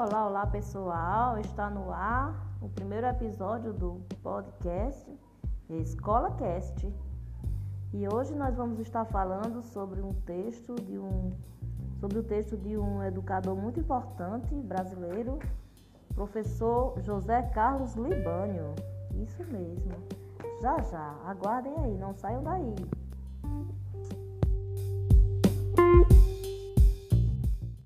Olá, olá pessoal, está no ar o primeiro episódio do podcast Escola Cast. E hoje nós vamos estar falando sobre um texto de um sobre o texto de um educador muito importante brasileiro, professor José Carlos Libânio. Isso mesmo. Já já, aguardem aí, não saiam daí.